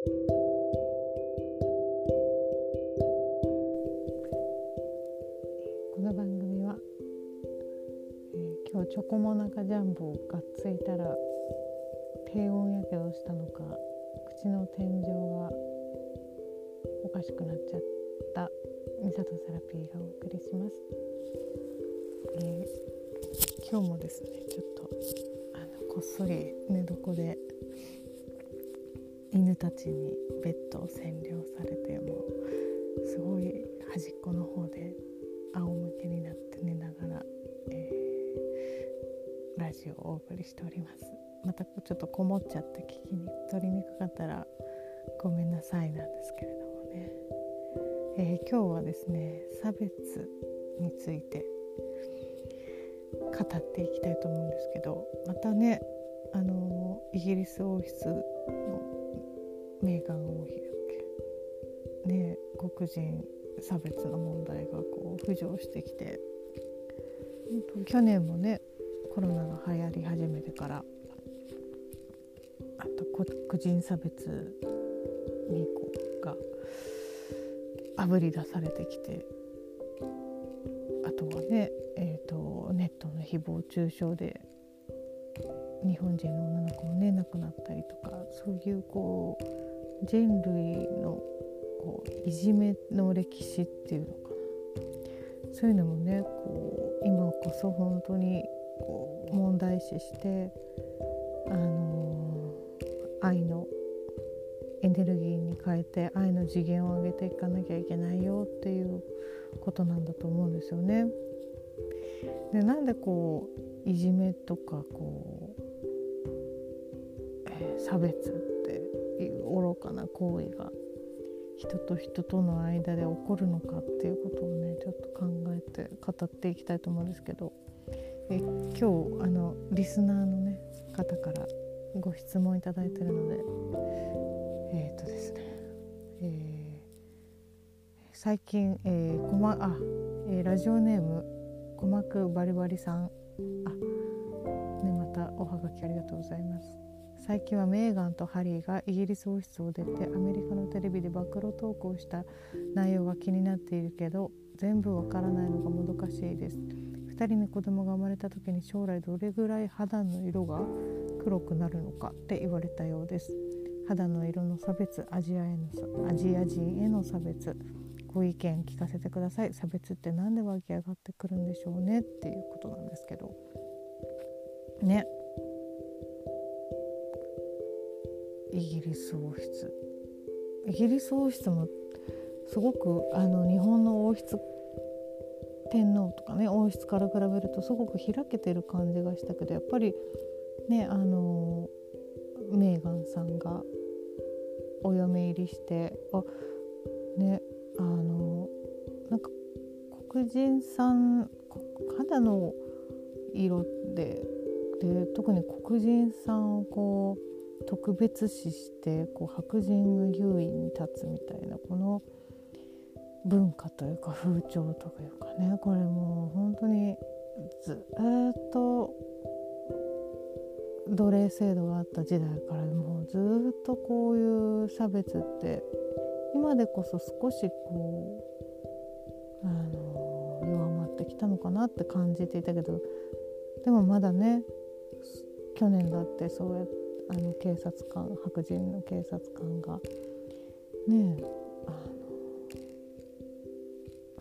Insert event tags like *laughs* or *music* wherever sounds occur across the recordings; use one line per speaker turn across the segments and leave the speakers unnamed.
この番組は、えー、今日チョコモナカジャンボをがっついたら低温やけどしたのか口の天井がおかしくなっちゃったミサトセラピーがお送りします、えー、今日もですねちょっとあのこっそり寝床で犬たちにベッドを占領されてもうすごい端っこの方で仰向けになって寝ながら、えー、ラジオをお送りしております。またちょっとこもっちゃって聞きに取りにくかったらごめんなさいなんですけれどもね、えー、今日はですね差別について語っていきたいと思うんですけどまたねあのイギリス王室のメーガン王妃だっけ。ね黒人差別の問題がこう浮上してきて。去年もねコロナが流行り始めてから。あと黒人差別にこうがあぶり出されてきて。あとはね、えーと、ネットの誹謗中傷で。日本人の女の子もね亡くなったりとか。そういうこう人類のこういじめの歴史っていうのかなそういうのもねこう今こそ本当にこう問題視してあのー、愛のエネルギーに変えて愛の次元を上げていかなきゃいけないよっていうことなんだと思うんですよね。でなんでこういじめとかこう、えー、差別愚かな行為が人と人との間で起こるのかっていうことをねちょっと考えて語っていきたいと思うんですけど。え今日あのリスナーの、ね、方からご質問いただいてるので。えっ、ー、とですね、えー、最近、えー、こまあ、えー、ラジオネーム鼓膜バリバリさん。あねまたおはがきありがとうございます。最近はメーガンとハリーがイギリス王室を出てアメリカのテレビで暴露トークをした内容が気になっているけど全部わからないのがもどかしいです。2人に子供が生まれた時に将来どれぐらい肌の色が黒くなるのかって言われたようです。肌の色の差別アジアへのアジア人への差別。ご意見聞かせてください。差別って何で湧き上がってくるんでしょうねっていうことなんですけど。ね。イギリス王室。イギリス王室もすごくあの日本の王室天皇とかね王室から比べるとすごく開けてる感じがしたけどやっぱりねあのメーガンさんがお嫁入りしてあねあのなんか黒人さん肌の色でで特に黒人さんをこう特別視してこう白人が優位に立つみたいなこの文化というか風潮というかね。これもう本当にずっと奴隷制度があった時代からもうずっとこういう差別って今でこそ少しこうあの弱まってきたのかなって感じていたけどでもまだね去年だってそうやってあの警察官白人の警察官がねあの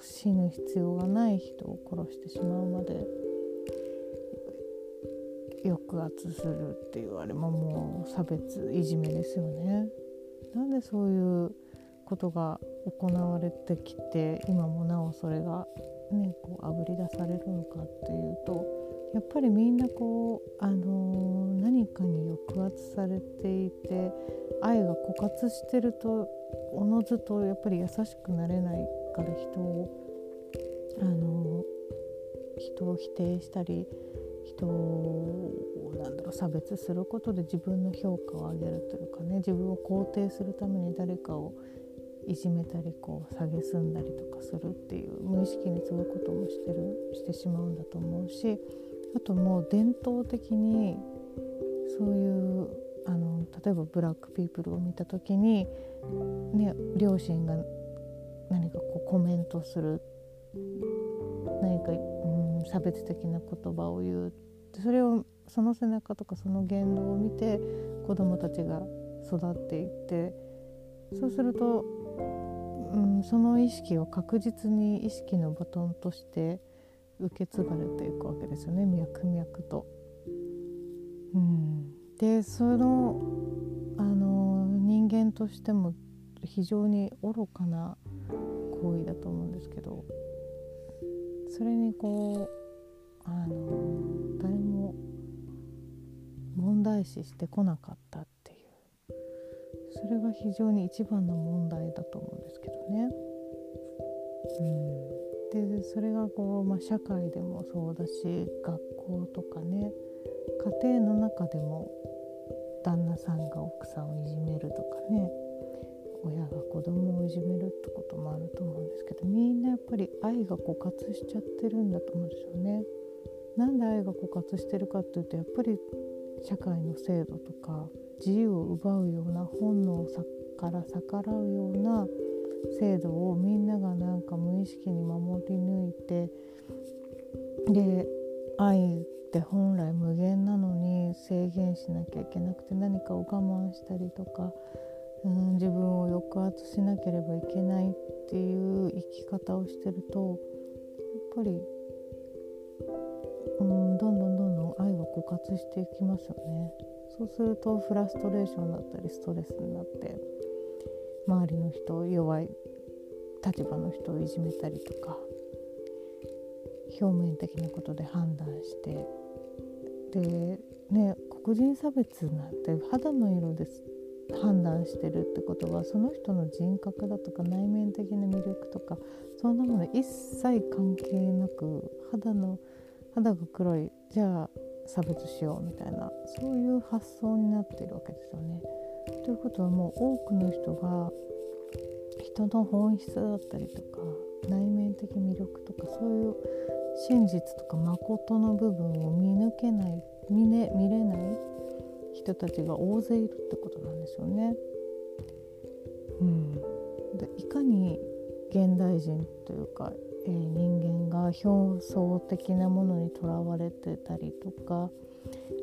死ぬ必要がない人を殺してしまうまで抑圧するっていうあれももう差別いじめですよね。なんでそういうことが行われてきて今もなおそれがねこうあぶり出されるのかっていうとやっぱりみんなこう、あのー、何かに抑圧されていて愛が枯渇してるとおのずとやっぱり優しくなれないから人を、あのー、人を否定したり人をなんだろう差別することで自分の評価を上げるというかね自分を肯定するために誰かをいじめたりこう蔑んだりとかするっていう無意識にそういうこともしてるしてしまうんだと思うしあともう伝統的にそういうあの例えばブラックピープルを見た時に、ね、両親が何かこうコメントする何か、うん、差別的な言葉を言う。それをその背中とかその言動を見て子どもたちが育っていってそうすると、うん、その意識を確実に意識のバトンとして受け継がれていくわけですよね脈々と。うん、でそのあの人間としても非常に愚かな行為だと思うんですけどそれにこうあの誰も問題視してこなかったっていうそれが非常に一番の問題だと思うんですけどね。うん、でそれがこう、まあ、社会でもそうだし学校とかね家庭の中でも旦那さんが奥さんをいじめるとかね親が子供をいじめるってこともあると思うんですけどみんなやっぱり愛が枯渇しちゃってるんだと思うんですよね。なんで愛が枯渇してるかっていうとやっぱり社会の制度とか自由を奪うような本能から逆らうような制度をみんながなんか無意識に守り抜いてで愛って本来無限なのに制限しなきゃいけなくて何かを我慢したりとか、うん、自分を抑圧しなければいけないっていう生き方をしてるとやっぱり、うん、どんどんどんどん愛が枯渇していきますよね。そうするとフラストレーションだったりストレスになって周りの人弱い立場の人をいじめたりとか表面的なことで判断してでね黒人差別なんて肌の色で判断してるってことはその人の人格だとか内面的な魅力とかそんなもの一切関係なく肌の肌が黒いじゃあ差別しようみたいなそういう発想になってるわけですよね。ということはもう多くの人が人の本質だったりとか内面的魅力とかそういう真実とか誠の部分を見抜けない見,、ね、見れない人たちが大勢いるってことなんですよね。うん、でいかに現代人というか、えー、人間が表層的なものにとらわれてたりとか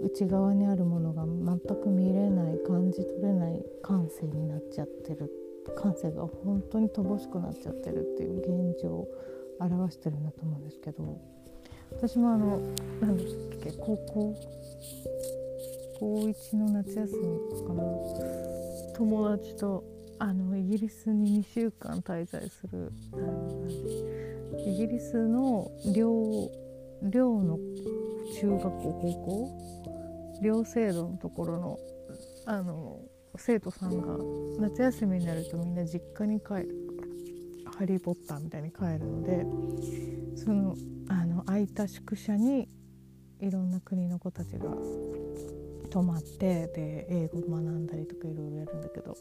内側にあるものが全く見れない感じ取れない感性になっちゃってる感性が本当に乏しくなっちゃってるっていう現状を表してるんだと思うんですけど私もあの何ですっけ高校高1の夏休みかな。友達とあのイギリスに2週間滞在する。イギリスの寮寮の中学校高校？寮制度のところのあの生徒さんが夏休みになるとみんな実家に帰る。ハリー・ポッターみたいに帰るのでそのあの空いた宿舎にいろんな国の子たちが泊まってで英語学んだりとかいろいろやるんだけど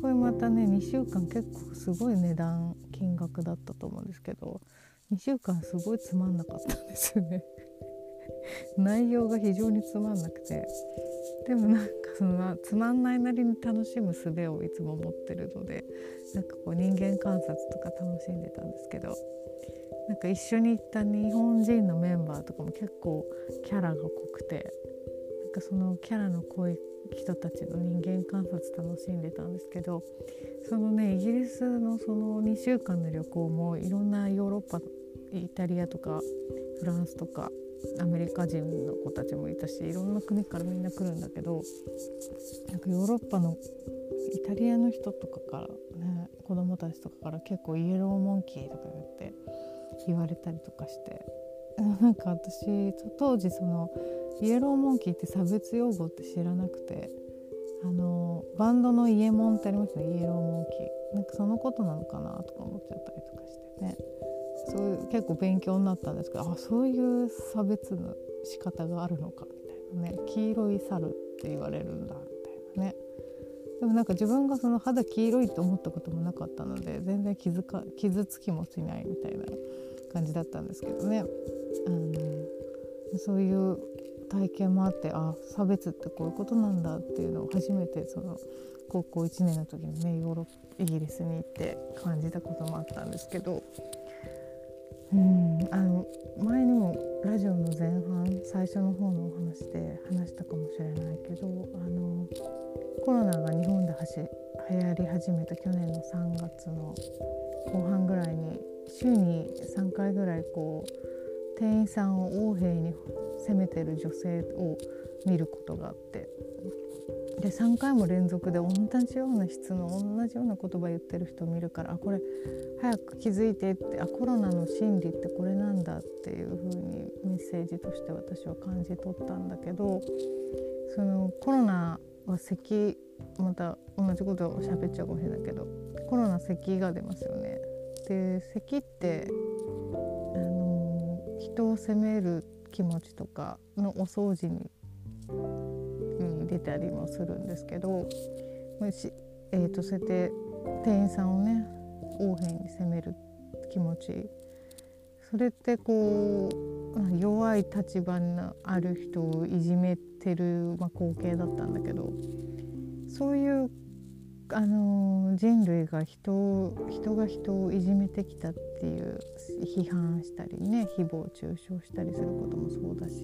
これまたね2週間結構すごい値段金額だったと思うんですけど2週間すごいつまんなかったんですよね。内容が非常につまんなくて。でもなんかそのつまんないなりに楽しむ術をいつも持ってるのでなんかこう人間観察とか楽しんでたんですけどなんか一緒に行った日本人のメンバーとかも結構キャラが濃くてなんかそのキャラの濃い人たちの人間観察楽しんでたんですけどそのねイギリスのその2週間の旅行もいろんなヨーロッパイタリアとかフランスとかアメリカ人の子たちもいたしいろんな国からみんな来るんだけどなんかヨーロッパのイタリアの人とかからね子供たちとかから結構イエローモンキーとか言って言われたりとかして *laughs* なんか私当時そのイエローモンキーって差別用語って知らなくてあのバンドのイエモンってありますねイエローモンキー。なんかそのことなのかなとか思っちゃったりとかしてね。結構勉強になったんですけどあそういう差別の仕方があるのかみたいなね。黄色い猿って言われるんだみたいなね。でもなんか自分がその肌黄色いって思ったこともなかったので全然傷か傷つきもしないみたいな感じだったんですけどね。あのそういう体験もあってあ差別ってこういうことなんだっていうのを初めてその高校1年の時にねヨーロッイギリスに行って感じたこともあったんですけど。うん。あの前にもラジオの前半最初の方のお話で話したかもしれないけどあのコロナが日本ではし流行り始めた去年の3月の後半ぐらいに週に3回ぐらいこう店員さんを横柄に責めてる女性を見ることがあって。で3回も連続で同じような質の同じような言葉言ってる人を見るからあこれ早く気づいてってあコロナの心理ってこれなんだっていう風にメッセージとして私は感じ取ったんだけどそのコロナは咳また同じことを喋っちゃうかもしれないけどコロナ咳が出ますよね。で咳ってあの人を責める気持ちとかのお掃除に出たりもするんですけど、えーと、そうやって店員さんをね横柄に責める気持ち。それってこう弱い立場のある人をいじめてる、まあ、光景だったんだけどそういうあの人類が人人が人をいじめてきたっていう批判したりね誹謗中傷したりすることもそうだし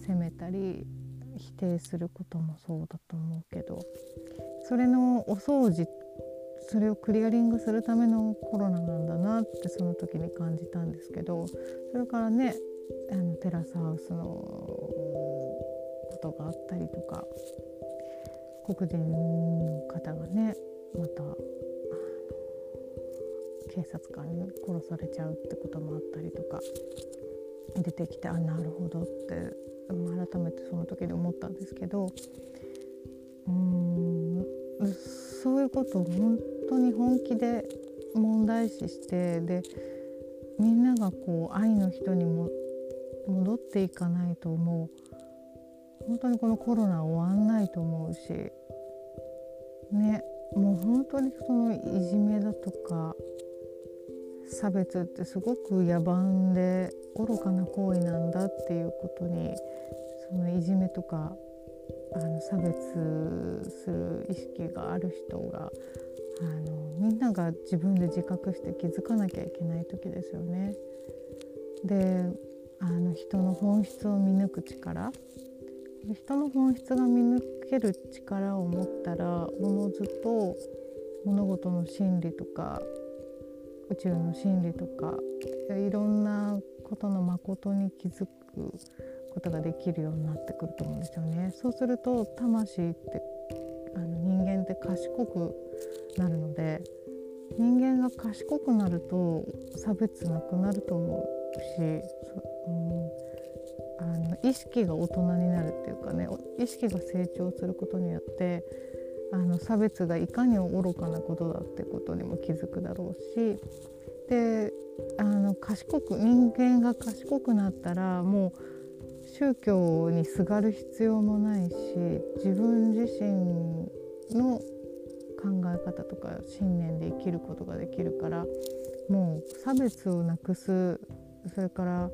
責めたり否定することもそうだと思うけどそれのお掃除それをクリアリングするためのコロナなんだなってその時に感じたんですけどそれからねあのテラスハウスのことがあったりとか黒人の方がねまた警察官に殺されちゃうってこともあったりとか出てきてあなるほどって改めてその時に思ったんですけどうんそういうことを本当に本気で問題視してでみんながこう愛の人にも戻っていかないと思う。本当にこのコロナ終わんないと思うしねもう本当にそのいじめだとか差別ってすごく野蛮で愚かな行為なんだっていうことにそのいじめとかあの差別する意識がある人があのみんなが自分で自覚して気づかなきゃいけない時ですよね。であの人の本質を見抜く力人の本質が見抜ける力を持ったらおのずと物事の真理とか宇宙の真理とかいろんなことの誠に気づくことができるようになってくると思うんですよね。そうすると魂ってあの人間って賢くなるので人間が賢くなると差別なくなると思うし、うん、あの意識が大人になるっていうかね意識が成長することによってあの差別がいかに愚かなことだってことにも気づくだろうしであの賢く人間が賢くなったらもう宗教にすがる必要もないし自分自身の考え方とか信念で生きることができるからもう差別をなくすそれから、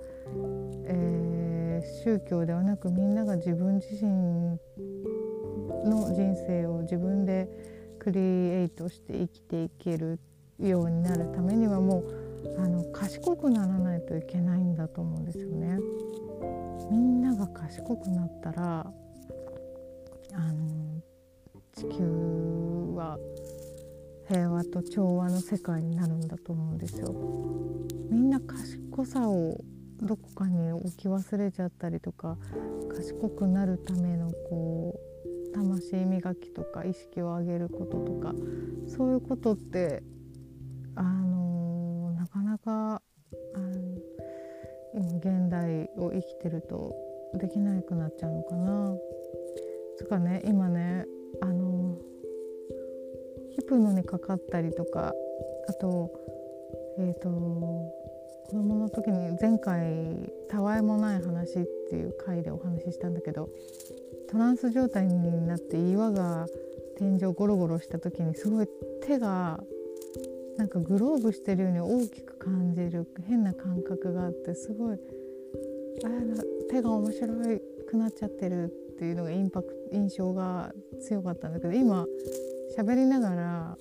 えー、宗教ではなくみんなが自分自身の人生を自分でクリエイトして生きていけるようになるためにはもうあの賢くならないといけないんだと思うんですよね。みんなが賢くなったらあの地球は平和と調和の世界になるんだと思うんですよ。みんな賢さをどこかに置き忘れちゃったりとか賢くなるためのこう魂磨きとか意識を上げることとかそういうことってあのなかなかあの現代を生きてるとできなくなっちゃうのかな。つかね今ねあのヒプノにかかったりとかあとえっ、ー、と子供の時に前回「たわいもない話」っていう回でお話ししたんだけどトランス状態になって岩が天井ゴロゴロした時にすごい手がなんかグローブしてるように大きく感じる。変な感覚があってすごいあ手が面白くなっちゃってるっていうのがインパク印象が強かったんだけど今喋りながら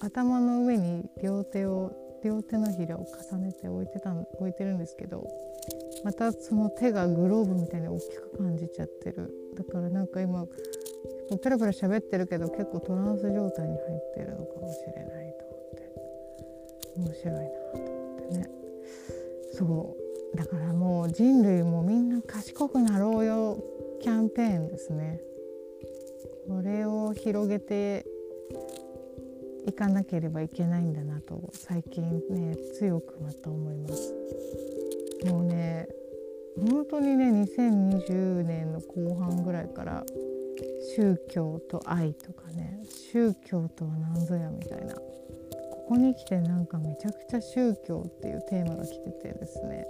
頭の上に両手を両手のひらを重ねて置いてた置いてるんですけどまたその手がグローブみたいに大きく感じちゃってるだからなんか今ペラペラ喋ってるけど結構トランス状態に入ってるのかもしれないと思って。面白いなと思ってね。そう。だからもう人類もみんな賢くなろうよキャンペーンですね。これを広げていかなければいけないんだなと最近ね強くまた思います。もうね本当にね2020年の後半ぐらいから宗教と愛とかね宗教とは何ぞやみたいな。ここに来てなんかめちゃくちゃ宗教っていうテーマが来ててですね。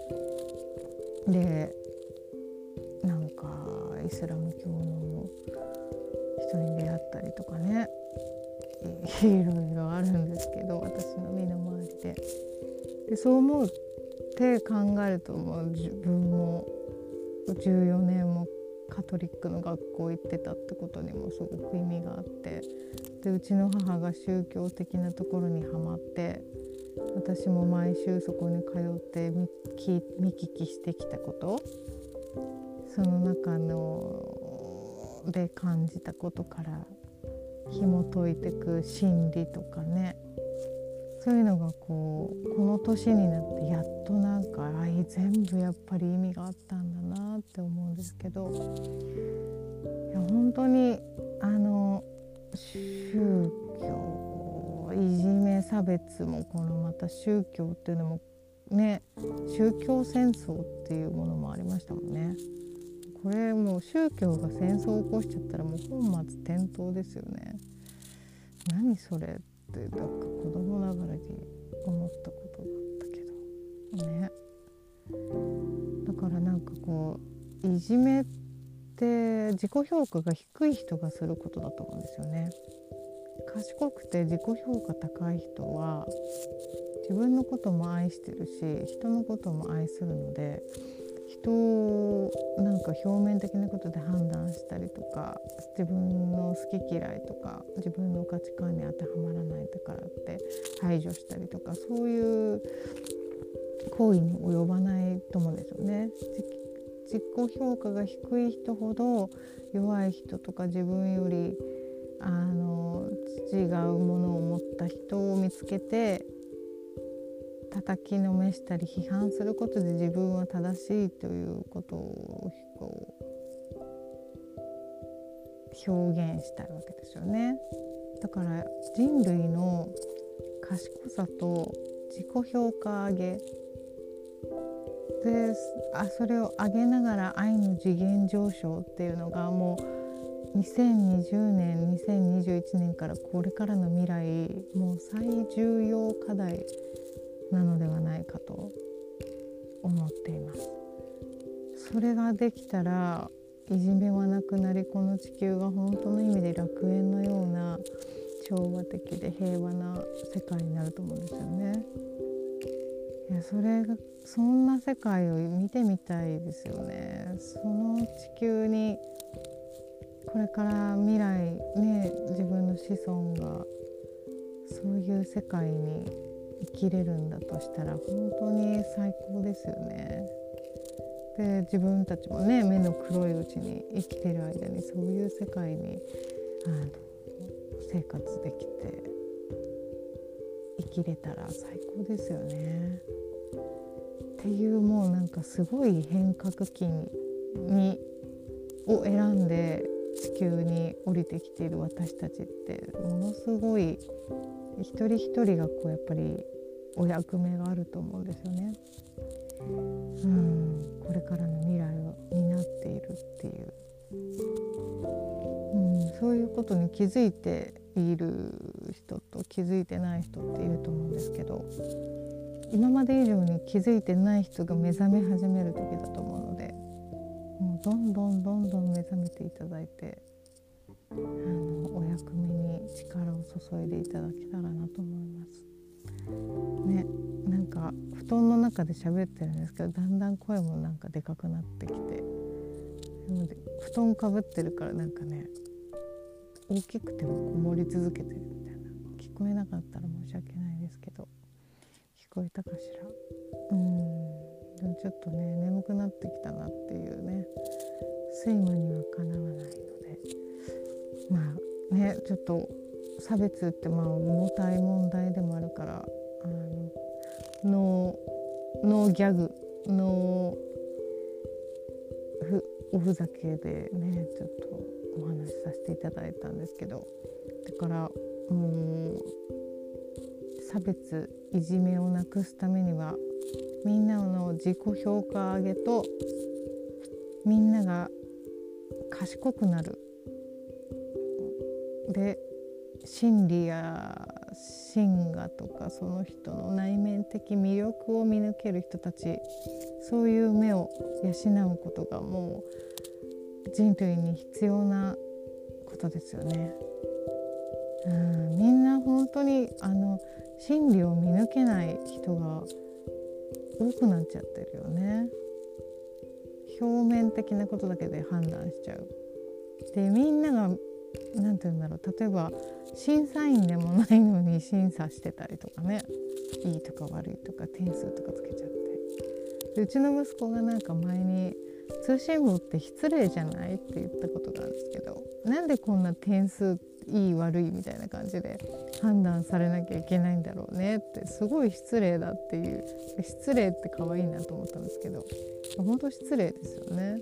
でなんかイスラム教の人に出会ったりとかね。い *laughs* ろいろあるんですけど私の身の回りで。でそう思うって考えるともう。自分も14年もカトリックの学校行ってたってことにもすごく意味があって。でうちの母が宗教的なところにはまって私も毎週そこに通って見聞きしてきたこと。その中ので感じたことから紐解いてく心理とかね。そういうのがこうこの年になってやっとなんか愛全部やっぱり意味があったんだなって思うんですけどいや本当にあの宗教いじめ差別もこのまた宗教っていうのもね宗教戦争っていうものもありましたもんね。これもう宗教が戦争を起こしちゃったらもう本末転倒ですよね。何それってなんか子供ながらに思ったことがあったけどね。だからなんかこういじめって自己評価が低い人がすることだと思うんですよね。賢くて自己評価高い人は自分のことも愛してるし人のことも愛するので人をなんか表面的なことで判断したりとか自分の好き嫌いとか自分の価値観に当てはまらないだからって排除したりとかそういう行為に及ばないと思うんですよね。自己評価が低い人ほど弱い人とか自分よりあの違うものを持った人を見つけて叩きのめしたり批判することで自分は正しいということを表現したいわけですよね。だから人類の賢さと自己評価上げであそれを上げながら愛の次元上昇っていうのがもう2020年2021年からこれからの未来もう最重要課題なのではないかと思っていますそれができたらいじめはなくなりこの地球が本当の意味で楽園のような調和的で平和な世界になると思うんですよね。いやそれがそんな世界を見てみたいですよね。その地球にこれから未来ね自分の子孫がそういう世界に生きれるんだとしたら本当に最高ですよね。で自分たちもね目の黒いうちに生きてる間にそういう世界にあの生活できて生きれたら最高ですよね。っていうもうなんかすごい変革期にを選んで地球に降りてきている私たちってものすごい一人一人がこうやっぱりお役目があると思うんですよね。うん。これからの未来を担っているっていう、うん、そういうことに気づいている人と気づいてない人っていると思うんですけど今まで以上に気づいてない人が目覚め始める時だと思うのでもうどんどんどんどん目覚めていただいてあのお役目に力を注いでいただけたらなと思います。ねなんか布団の中で喋ってるんですけどだんだん声もなんかでかくなってきて。布団かぶってるからなんかね大きくてもこもり続けてるみたいな。聞こえなかったら申し訳ないですけど聞こえたかしら？うん。でもちょっとね眠くなってきたなっていうね睡魔にはかなわないので。まあねちょっと差別ってまあ重たい問題でもあるからあのノーノーギャグノーふおふざけでねちょっとお話しさせていただいたんですけどだからもう差別いじめをなくすためにはみんなの自己評価上げとみんなが賢くなる。で心理や真我とかその人の内面的魅力を見抜ける人たちそういう目を養うことがもう人類に必要なことですよね。うんみんな本当にあの真理を見抜けない人が多くなっちゃってるよね。表面的なことだけで判断しちゃう。でみんなが何て言うんだろう例えば審査員でもないのに審査してたりとかねいいとか悪いとか点数とかつけちゃってでうちの息子がなんか前に「通信簿って失礼じゃない?」って言ったことがあるんですけどなんでこんな点数いい悪いみたいな感じで判断されなきゃいけないんだろうねってすごい失礼だっていう失礼って可愛いなと思ったんですけど本当失礼ですよね。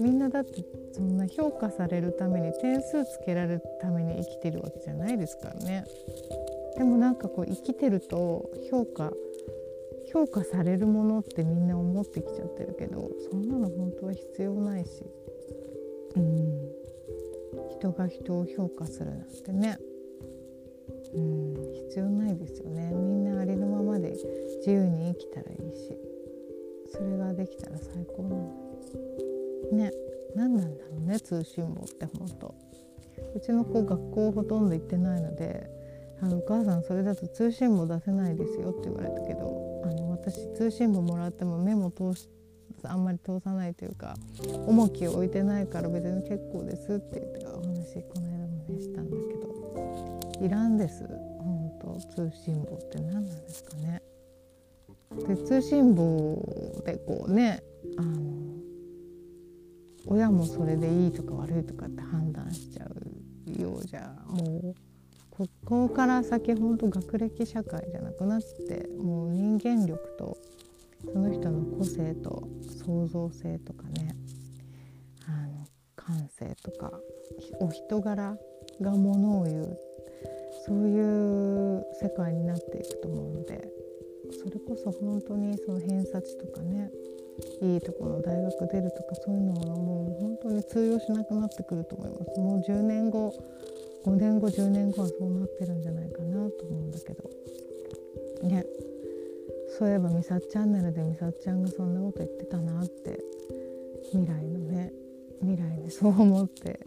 みんなだってそんな評価されるために点数つけられるために生きてるわけじゃないですからね。でもなんかこう生きてると評価評価されるものってみんな思ってきちゃってるけどそんなの本当は必要ないし。うん。人が人を評価するなんてね。うん。必要ないですよね。みんなありのままで自由に生きたらいいし。それができたら最高なのね何なんだろうね通信簿って本当。うちの子学校ほとんど行ってないのであのお母さんそれだと通信簿出せないですよって言われたけどあの私通信簿もらっても目も通しあんまり通さないというか重きを置いてないから別に結構ですって言ってお話この間もねしたんだけどいらんです本当通信簿って何なんですかね。で通信簿でこうねあの親もそれでいいとか悪いとかって判断しちゃうようじゃもうここから先ほんと学歴社会じゃなくなってもう人間力とその人の個性と創造性とかねあの感性とかお人柄がものを言うそういう世界になっていくと思うのでそれこそ本当にその偏差値とかねいいところの大学出るとかそういうのはもう本当に通用しなくなってくると思います。もう10年後5年後10年後はそうなってるんじゃないかなと思うんだけど。ね。そういえばみさっチャンネルでみさっちゃんがそんなこと言ってたなって未来のね。未来にそう思って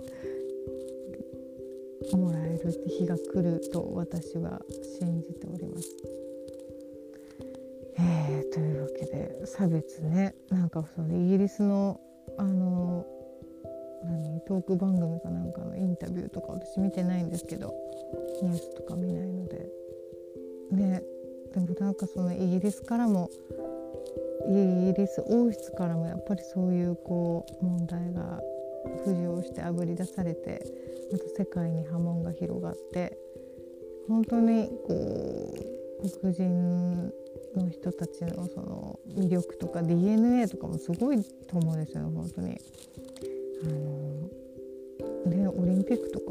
もらえるって日が来ると私は信じております。えー、というわけで差別ね。なんかそのイギリスのあの何トーク番組かなんかのインタビューとか私見てないんですけどニュースとか見ないので。ね。でもなんかそのイギリスからもイギリス王室からもやっぱりそういうこう問題が浮上してあぶり出されてまた世界に波紋が広がって本当にこう黒人の人たちのその魅力とか DNA とかもすごいと思うんですよね本当に。あのでオリンピックとか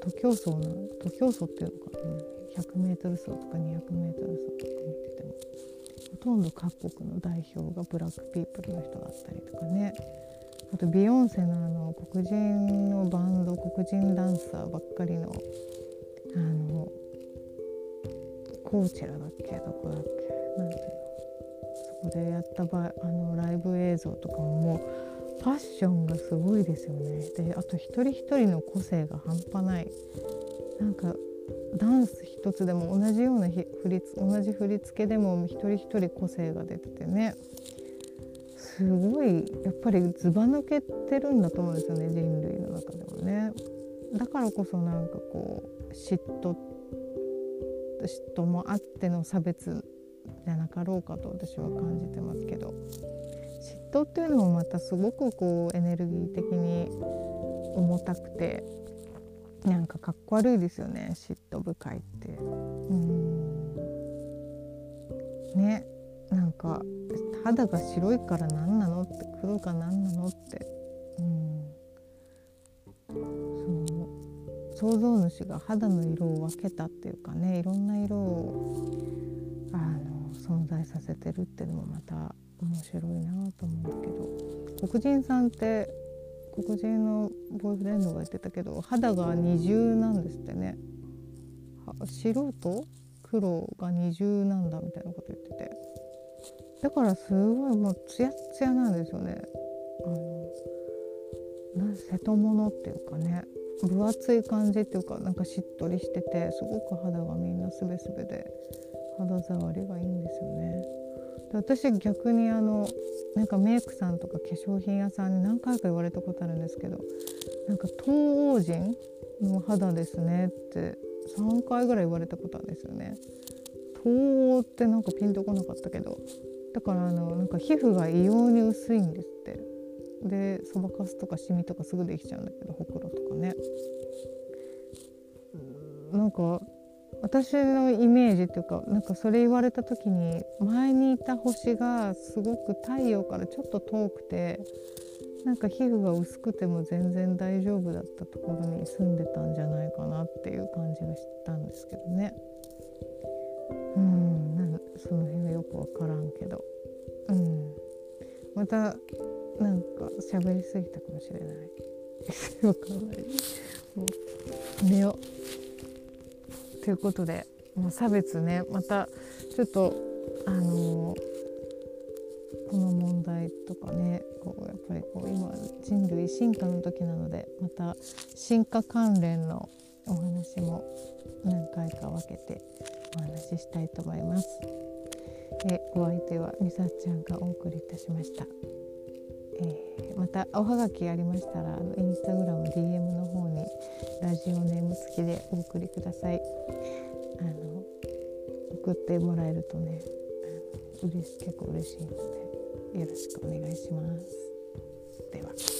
徒競走の徒競走っていうのかな 100m 走とか 200m 走とか見ててもほとんど各国の代表がブラックピープルの人だったりとかねあとビヨンセのあの黒人のバンド黒人ダンサーばっかりのあのコーチェラだっけどこだっけ？こでやった場あのライブ映像とかももうファッションがすごいですよね。であと一人一人の個性が半端ない。なんかダンス一つでも同じような振り同じ振り付けでも一人一人個性が出ててね。すごいやっぱりずば抜けてるんだと思うんですよね人類の中でもね。だからこそなんかこう嫉妬嫉妬もあっての差別じゃなかろうかと私は感じてますけど。嫉妬っていうのもまたすごくこうエネルギー的に重たくてなんかかっこ悪いですよね嫉妬深いって。うん。ね。なんか肌が白いから何なのって黒が何なのって、うん、その創造主が肌の色を分けたっていうかねいろんな色を存在させてるっていうのもまた面白いなと思うんですけど黒人さんって黒人のボーイフレンドが言ってたけど肌が二重なんですってね。素人黒が二重なんだみたいなこと言ってて。だからすごいもうツヤツヤなんですよね。あのな瀬戸物っていうかね分厚い感じっていうかなんかしっとりしててすごく肌がみんなすべすべで。肌触りがいいんですよね。で私逆にあのなんかメイクさんとか化粧品屋さんに何回か言われたことあるんですけどなんか東欧人の肌ですねって3回ぐらい言われたことあるんですよね。東欧ってなんかピンとこなかったけどだからあのなんか皮膚が異様に薄いんですってでそばかすとかシミとかすぐできちゃうんだけどほくろとかねなんか私のイメージっていうかなんかそれ言われた時に前にいた星がすごく太陽からちょっと遠くてなんか皮膚が薄くても全然大丈夫だったところに住んでたんじゃないかなっていう感じがしたんですけどね。うんなんその辺はよく分からんけど、うん、またなんか喋りすぎたかもしれない。*laughs* 分かんない。もう寝よう。ということでもう差別ねまたちょっとあのー、この問題とかねこうやっぱりこう今人類進化の時なのでまた進化関連のお話も何回か分けてお話ししたいと思います。えお相手はみさちゃんがお送りいたしました。えー、またおはがきありましたらあのインスタグラム DM の方にラジオネーム付きでお送りください。あの送ってもらえるとね嬉し結構嬉しいのでよろしくお願いしますでは。